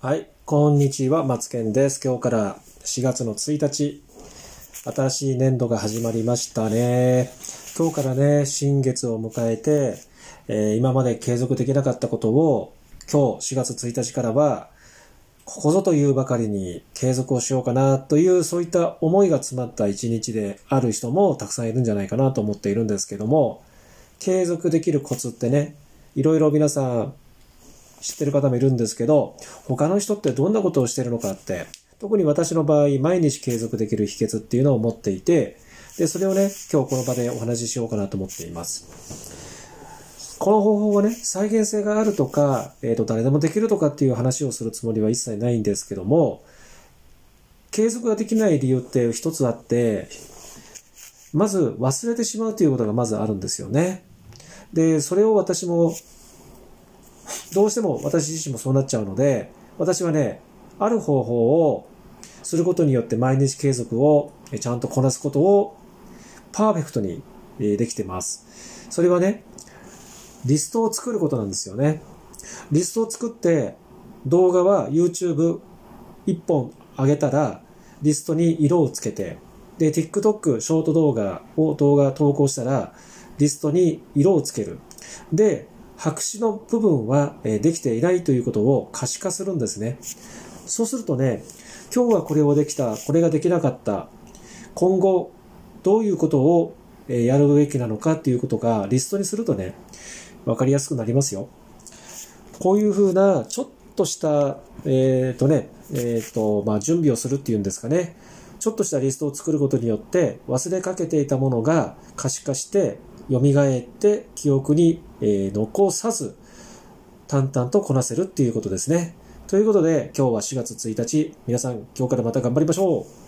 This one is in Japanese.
はい、こんにちは、マツケンです。今日から4月の1日、新しい年度が始まりましたね。今日からね、新月を迎えて、えー今まで継続できなかったことを、今日4月1日からは、ここぞというばかりに継続をしようかなという、そういった思いが詰まった一日である人もたくさんいるんじゃないかなと思っているんですけども、継続できるコツってね、いろいろ皆さん知ってる方もいるんですけど、他の人ってどんなことをしてるのかって、特に私の場合、毎日継続できる秘訣っていうのを持っていて、で、それをね、今日この場でお話ししようかなと思っています。この方法はね、再現性があるとか、えっ、と、誰でもできるとかっていう話をするつもりは一切ないんですけども、継続ができない理由って一つあって、まず忘れてしまうということがまずあるんですよね。で、それを私もどうしても私自身もそうなっちゃうので、私はね、ある方法をすることによって毎日継続をちゃんとこなすことをパーフェクトにできてます。それはね、リストを作ることなんですよね。リストを作って動画は YouTube1 本上げたらリストに色をつけて、で、TikTok ショート動画を動画投稿したらリストに色をつける。で、白紙の部分はできていないということを可視化するんですね。そうするとね、今日はこれをできた、これができなかった、今後どういうことをやるべきなのかっていうことがリストにするとね、わかりやすくなりますよ。こういうふうな、ちょっとした、えっ、とね、えっ、と、まあ、準備をするっていうんですかね。ちょっとしたリストを作ることによって、忘れかけていたものが可視化して、蘇って、記憶に、えー残さず、淡々とこなせるっていうことですね。ということで、今日は4月1日、皆さん今日からまた頑張りましょう